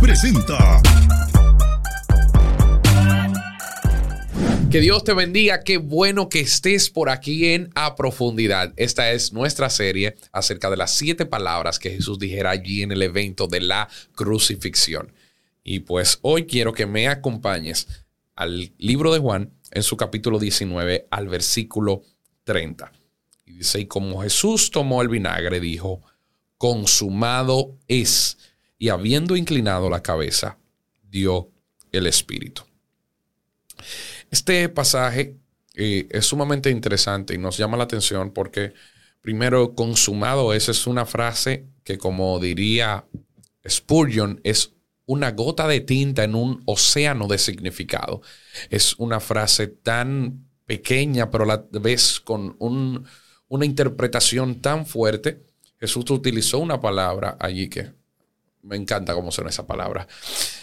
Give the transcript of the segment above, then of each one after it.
presenta. Que Dios te bendiga, qué bueno que estés por aquí en A Profundidad. Esta es nuestra serie acerca de las siete palabras que Jesús dijera allí en el evento de la crucifixión. Y pues hoy quiero que me acompañes al libro de Juan en su capítulo 19 al versículo 30. Y dice, y como Jesús tomó el vinagre, dijo, consumado es. Y habiendo inclinado la cabeza, dio el espíritu. Este pasaje eh, es sumamente interesante y nos llama la atención porque, primero, consumado es, es una frase que, como diría Spurgeon, es una gota de tinta en un océano de significado. Es una frase tan pequeña, pero la vez con una interpretación tan fuerte. Jesús utilizó una palabra allí que me encanta cómo suena esa palabra.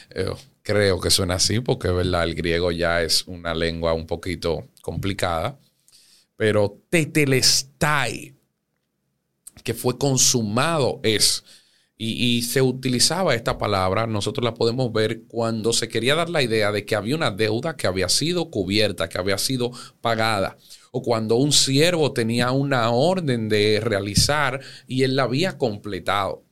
Eh, creo que suena así porque, ¿verdad? El griego ya es una lengua un poquito complicada. Pero tetelestai, que fue consumado, es. Y, se utilizaba esta palabra, nosotros la podemos ver cuando se quería dar la idea de que había una deuda que había sido cubierta, que había sido pagada, o cuando un siervo tenía una orden de realizar y él la había completado.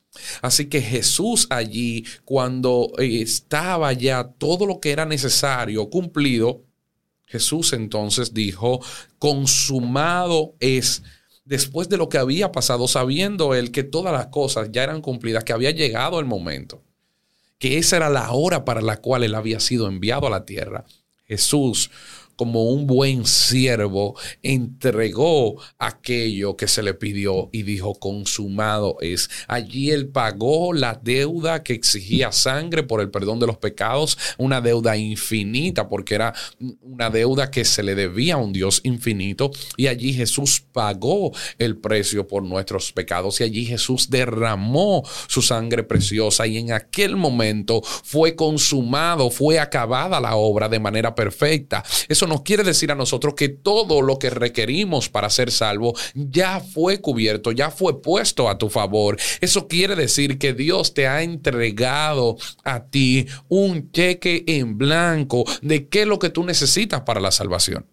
Así que Jesús allí, cuando eh, estaba ya todo lo que era necesario cumplido, Jesús entonces dijo, consumado es. Después de lo que había pasado, sabiendo él que todas las cosas ya eran cumplidas, que había llegado el momento, que esa era la hora para la cual él había sido enviado a la tierra, Jesús como un buen siervo, entregó aquello que se le pidió y dijo, consumado es. Allí él pagó la deuda que exigía sangre por el perdón de los pecados, una deuda infinita, porque era una deuda que se le debía a un Dios infinito. Y allí Jesús pagó el precio por nuestros pecados y allí Jesús derramó su sangre preciosa y en aquel momento fue consumado, fue acabada la obra de manera perfecta. Eso nos quiere decir a nosotros que todo lo que requerimos para ser salvo ya fue cubierto, ya fue puesto a tu favor. Eso quiere decir que Dios te ha entregado a ti un cheque en blanco de qué es lo que tú necesitas para la salvación.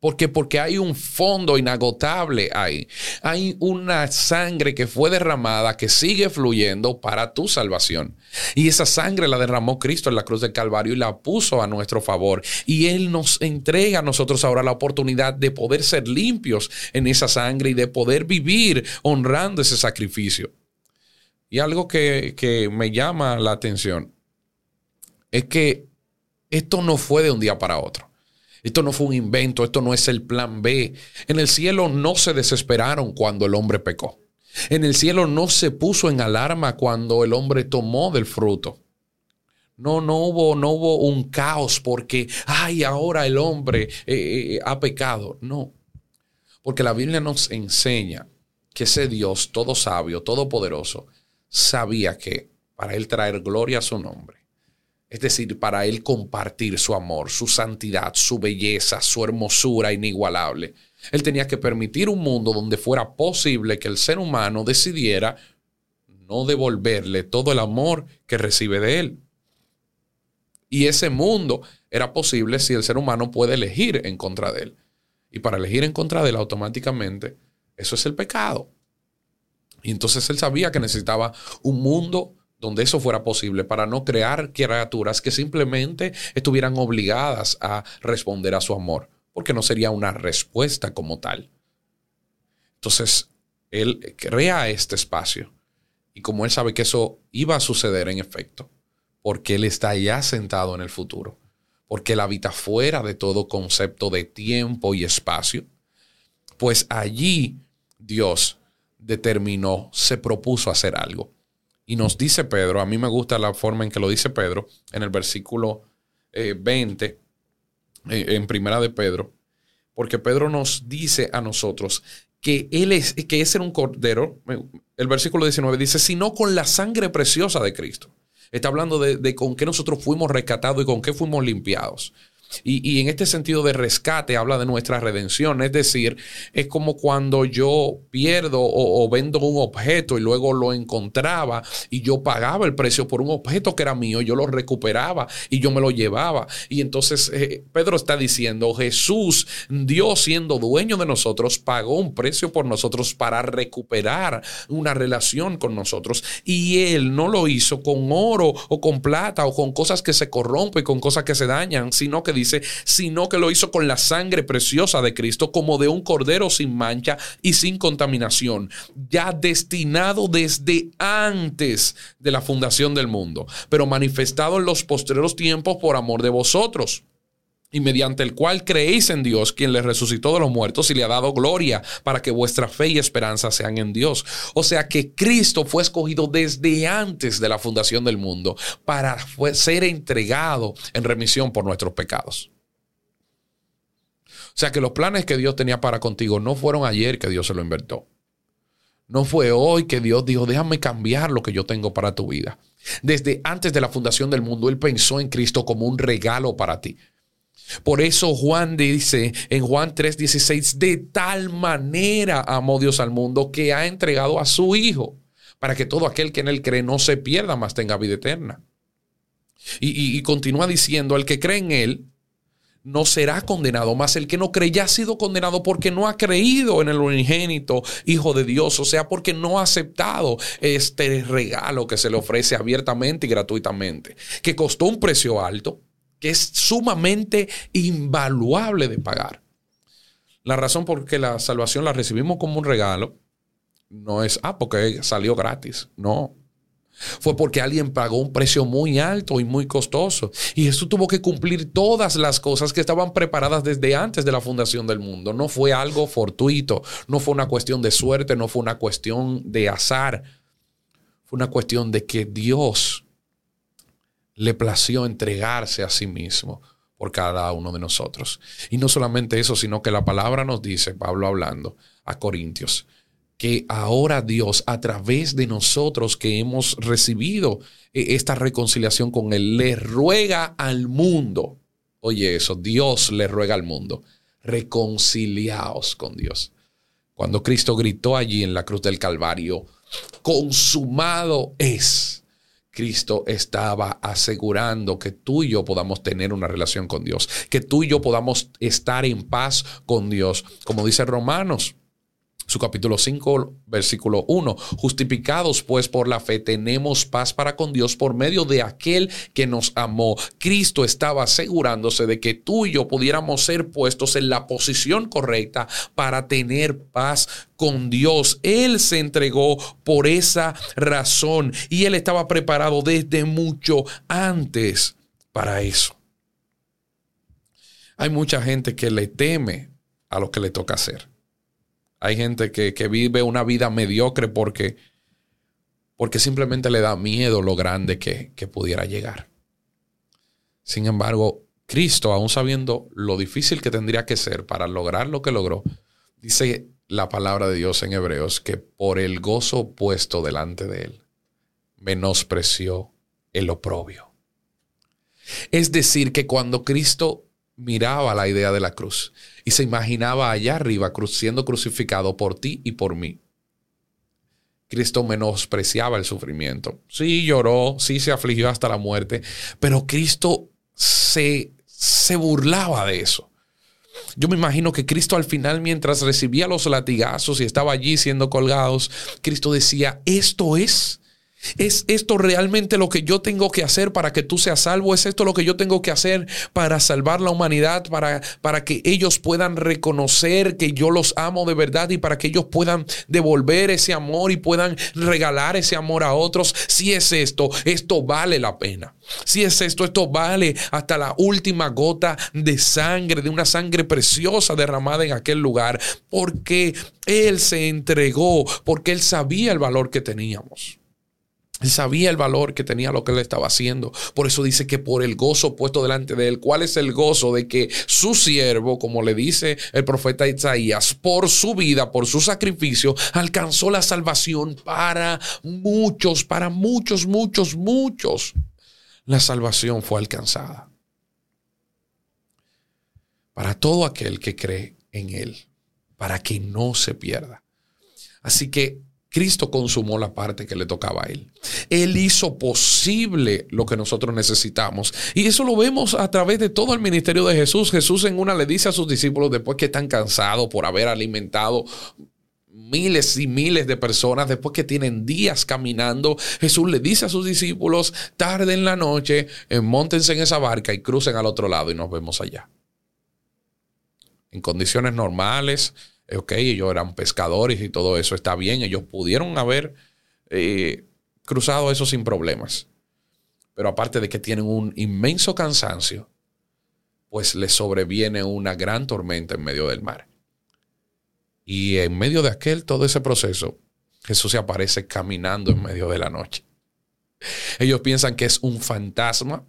Porque, porque hay un fondo inagotable ahí. Hay una sangre que fue derramada que sigue fluyendo para tu salvación. Y esa sangre la derramó Cristo en la cruz del Calvario y la puso a nuestro favor. Y Él nos entrega a nosotros ahora la oportunidad de poder ser limpios en esa sangre y de poder vivir honrando ese sacrificio. Y algo que, que me llama la atención es que esto no fue de un día para otro. Esto no fue un invento, esto no es el plan B. En el cielo no se desesperaron cuando el hombre pecó. En el cielo no se puso en alarma cuando el hombre tomó del fruto. No, no hubo, no hubo un caos porque, ay, ahora el hombre eh, eh, ha pecado. No, porque la Biblia nos enseña que ese Dios todo sabio, todopoderoso, sabía que para él traer gloria a su nombre, es decir, para Él compartir su amor, su santidad, su belleza, su hermosura inigualable. Él tenía que permitir un mundo donde fuera posible que el ser humano decidiera no devolverle todo el amor que recibe de Él. Y ese mundo era posible si el ser humano puede elegir en contra de Él. Y para elegir en contra de Él automáticamente, eso es el pecado. Y entonces Él sabía que necesitaba un mundo donde eso fuera posible, para no crear criaturas que simplemente estuvieran obligadas a responder a su amor, porque no sería una respuesta como tal. Entonces, él crea este espacio y como él sabe que eso iba a suceder en efecto, porque él está ya sentado en el futuro, porque él habita fuera de todo concepto de tiempo y espacio, pues allí Dios determinó, se propuso hacer algo. Y nos dice Pedro, a mí me gusta la forma en que lo dice Pedro, en el versículo 20, eh, eh, en primera de Pedro, porque Pedro nos dice a nosotros que él es, que es un cordero, el versículo 19 dice, sino con la sangre preciosa de Cristo. Está hablando de, de con qué nosotros fuimos rescatados y con qué fuimos limpiados. Y, en este sentido de rescate habla de nuestra redención. Es decir, es como cuando yo pierdo o, vendo un objeto y luego lo encontraba y yo pagaba el precio por un objeto que era mío, yo lo recuperaba y yo me lo llevaba. Y entonces eh, Pedro está diciendo, Jesús, Dios siendo dueño de nosotros, pagó un precio por nosotros para recuperar una relación con nosotros. Y Él no lo hizo con oro o con plata o con cosas que se corrompen, con cosas que se dañan, sino que dice, sino que lo hizo con la sangre preciosa de Cristo, como de un cordero sin mancha y sin contaminación, ya destinado desde antes de la fundación del mundo, pero manifestado en los postreros tiempos por amor de vosotros y mediante el cual creéis en Dios, quien le resucitó de los muertos y le ha dado gloria para que vuestra fe y esperanza sean en Dios. O sea que Cristo fue escogido desde antes de la fundación del mundo para ser entregado en remisión por nuestros pecados. O sea que los planes que Dios tenía para contigo no fueron ayer que Dios se lo inventó. No fue hoy que Dios dijo, déjame cambiar lo que yo tengo para tu vida. Desde antes de la fundación del mundo, Él pensó en Cristo como un regalo para ti. Por eso Juan dice en Juan 3:16, de tal manera amó Dios al mundo que ha entregado a su Hijo, para que todo aquel que en él cree no se pierda, mas tenga vida eterna. Y, y continúa diciendo, el que cree en él no será condenado, mas el que no cree ya ha sido condenado porque no ha creído en el unigénito Hijo de Dios, o sea, porque no ha aceptado este regalo que se le ofrece abiertamente y gratuitamente, que costó un precio alto que es sumamente invaluable de pagar. La razón por que la salvación la recibimos como un regalo no es, ah, porque salió gratis. No. Fue porque alguien pagó un precio muy alto y muy costoso. Y Jesús tuvo que cumplir todas las cosas que estaban preparadas desde antes de la fundación del mundo. No fue algo fortuito, no fue una cuestión de suerte, no fue una cuestión de azar. Fue una cuestión de que Dios le plació entregarse a sí mismo por cada uno de nosotros. Y no solamente eso, sino que la palabra nos dice, Pablo hablando a Corintios, que ahora Dios, a través de nosotros que hemos recibido eh, esta reconciliación con Él, le ruega al mundo, oye eso, Dios le ruega al mundo, reconciliaos con Dios. Cuando Cristo gritó allí en la cruz del Calvario, consumado es Cristo estaba asegurando que tú y yo podamos tener una relación con Dios, que tú y yo podamos estar en paz con Dios, como dice Romanos su capítulo 5, versículo 1. Justificados pues por la fe tenemos paz para con Dios por medio de aquel que nos amó. Cristo estaba asegurándose de que tú y yo pudiéramos ser puestos en la posición correcta para tener paz con Dios. Él se entregó por esa razón y él estaba preparado desde mucho antes para eso. Hay mucha gente que le teme a lo que le toca hacer. Hay gente que, vive una vida mediocre porque, porque simplemente le da miedo lo grande que, que pudiera llegar. Sin embargo, Cristo, aún sabiendo lo difícil que tendría que ser para lograr lo que logró, dice la palabra de Dios en Hebreos que por el gozo puesto delante de él, menospreció el oprobio. Es decir, que cuando Cristo miraba la idea de la cruz y se imaginaba allá arriba siendo crucificado por ti y por mí. Cristo menospreciaba el sufrimiento. Sí lloró, sí se afligió hasta la muerte, pero Cristo se, se burlaba de eso. Yo me imagino que Cristo al final, mientras recibía los latigazos y estaba allí siendo colgados, Cristo decía, esto es ¿Es esto realmente lo que yo tengo que hacer para que tú seas salvo? ¿Es esto lo que yo tengo que hacer para salvar la humanidad, para, para que ellos puedan reconocer que yo los amo de verdad y para que ellos puedan devolver ese amor y puedan regalar ese amor a otros? Si es esto, esto vale la pena. Si es esto, esto vale hasta la última gota de sangre, de una sangre preciosa derramada en aquel lugar, porque Él se entregó, porque Él sabía el valor que teníamos. Él sabía el valor que tenía lo que él estaba haciendo. Por eso dice que por el gozo puesto delante de él, ¿cuál es el gozo de que su siervo, como le dice el profeta Isaías, por su vida, por su sacrificio, alcanzó la salvación para muchos, para muchos, muchos, muchos? La salvación fue alcanzada. para todo aquel que cree en Él, para que no se pierda. Así que Cristo consumó la parte que le tocaba a Él. Él hizo posible lo que nosotros necesitamos. Y eso lo vemos a través de todo el ministerio de Jesús. Jesús en una le dice a sus discípulos, después que están cansados por haber alimentado miles y miles de personas, después que tienen días caminando, Jesús le dice a sus discípulos, tarde en la noche, eh, montense en esa barca y crucen al otro lado y nos vemos allá. En condiciones normales, ok, ellos eran pescadores y todo eso está bien, ellos pudieron haber eh, cruzado eso sin problemas. Pero aparte de que tienen un inmenso cansancio, pues les sobreviene una gran tormenta en medio del mar. Y en medio de aquel, todo ese proceso, Jesús se aparece caminando en medio de la noche. Ellos piensan que es un fantasma.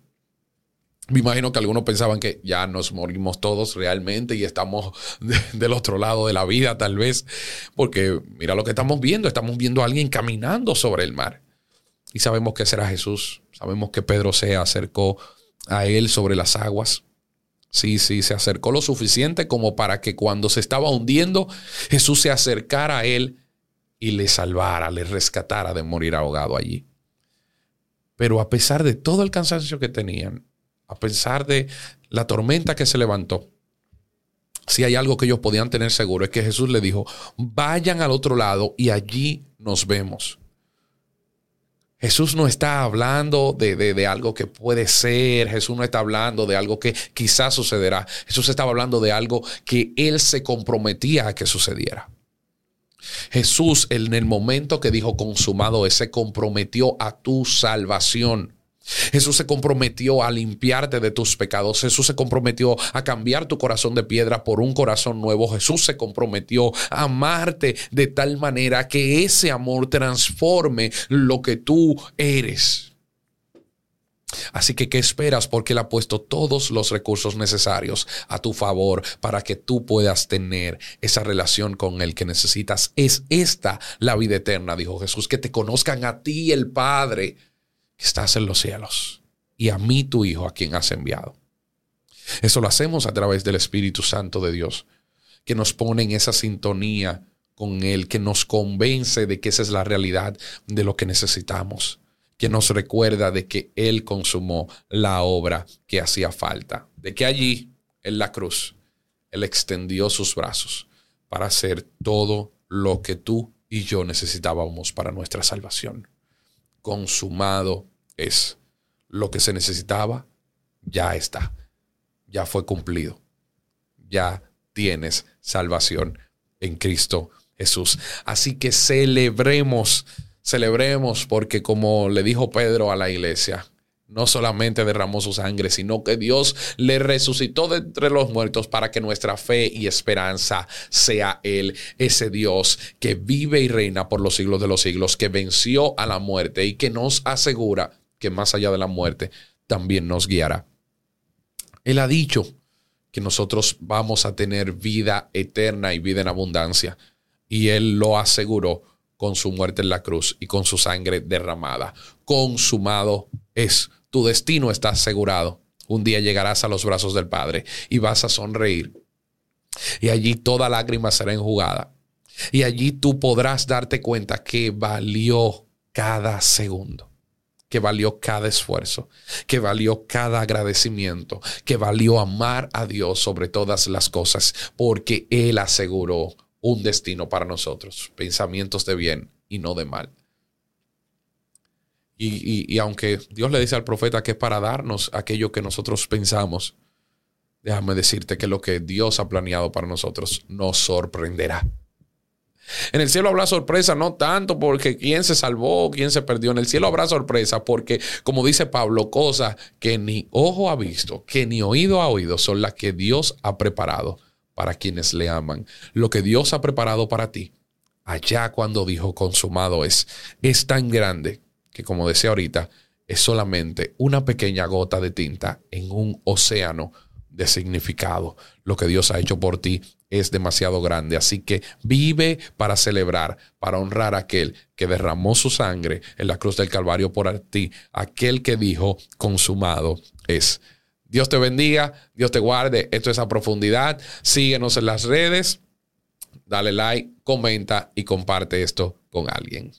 Me imagino que algunos pensaban que ya nos morimos todos realmente y estamos del otro lado de la vida tal vez. Porque mira lo que estamos viendo. Estamos viendo a alguien caminando sobre el mar. Y sabemos que será Jesús. Sabemos que Pedro se acercó a él sobre las aguas. Sí, sí, se acercó lo suficiente como para que cuando se estaba hundiendo, Jesús se acercara a él y le salvara, le rescatara de morir ahogado allí. Pero a pesar de todo el cansancio que tenían, a pesar de la tormenta que se levantó, si hay algo que ellos podían tener seguro es que Jesús le dijo, vayan al otro lado y allí nos vemos. Jesús no está hablando de, algo que puede ser, Jesús no está hablando de algo que quizás sucederá, Jesús estaba hablando de algo que Él se comprometía a que sucediera. Jesús en el momento que dijo consumado, Él se comprometió a tu salvación. Jesús se comprometió a limpiarte de tus pecados. Jesús se comprometió a cambiar tu corazón de piedra por un corazón nuevo. Jesús se comprometió a amarte de tal manera que ese amor transforme lo que tú eres. Así que, ¿qué esperas? Porque Él ha puesto todos los recursos necesarios a tu favor para que tú puedas tener esa relación con Él que necesitas. Es esta la vida eterna, dijo Jesús, que te conozcan a ti, el Padre estás en los cielos y a mí tu Hijo a quien has enviado. Eso lo hacemos a través del Espíritu Santo de Dios, que nos pone en esa sintonía con Él, que nos convence de que esa es la realidad de lo que necesitamos, que nos recuerda de que Él consumó la obra que hacía falta, de que allí, en la cruz, Él extendió sus brazos para hacer todo lo que tú y yo necesitábamos para nuestra salvación. Consumado es lo que se necesitaba, ya está, ya fue cumplido, ya tienes salvación en Cristo Jesús. Así que celebremos, celebremos porque como le dijo Pedro a la iglesia, no solamente derramó su sangre, sino que Dios le resucitó de entre los muertos para que nuestra fe y esperanza sea Él, ese Dios que vive y reina por los siglos de los siglos, que venció a la muerte y que nos asegura que más allá de la muerte también nos guiará. Él ha dicho que nosotros vamos a tener vida eterna y vida en abundancia. Y Él lo aseguró con su muerte en la cruz y con su sangre derramada. Consumado es. Tu destino está asegurado. Un día llegarás a los brazos del Padre y vas a sonreír. Y allí toda lágrima será enjugada. Y allí tú podrás darte cuenta que valió cada segundo que valió cada esfuerzo, que valió cada agradecimiento, que valió amar a Dios sobre todas las cosas, porque Él aseguró un destino para nosotros, pensamientos de bien y no de mal. Y, aunque Dios le dice al profeta que es para darnos aquello que nosotros pensamos, déjame decirte que lo que Dios ha planeado para nosotros nos sorprenderá. En el cielo habrá sorpresa, no tanto porque quién se salvó, quién se perdió. En el cielo habrá sorpresa porque, como dice Pablo, cosas que ni ojo ha visto, que ni oído ha oído, son las que Dios ha preparado para quienes le aman. Lo que Dios ha preparado para ti, allá cuando dijo consumado es, es tan grande que, como decía ahorita, es solamente una pequeña gota de tinta en un océano de significado. Lo que Dios ha hecho por ti es demasiado grande. Así que vive para celebrar, para honrar a aquel que derramó su sangre en la cruz del Calvario por ti, aquel que dijo, consumado es. Dios te bendiga, Dios te guarde. Esto es a profundidad. Síguenos en las redes, dale like, comenta y comparte esto con alguien.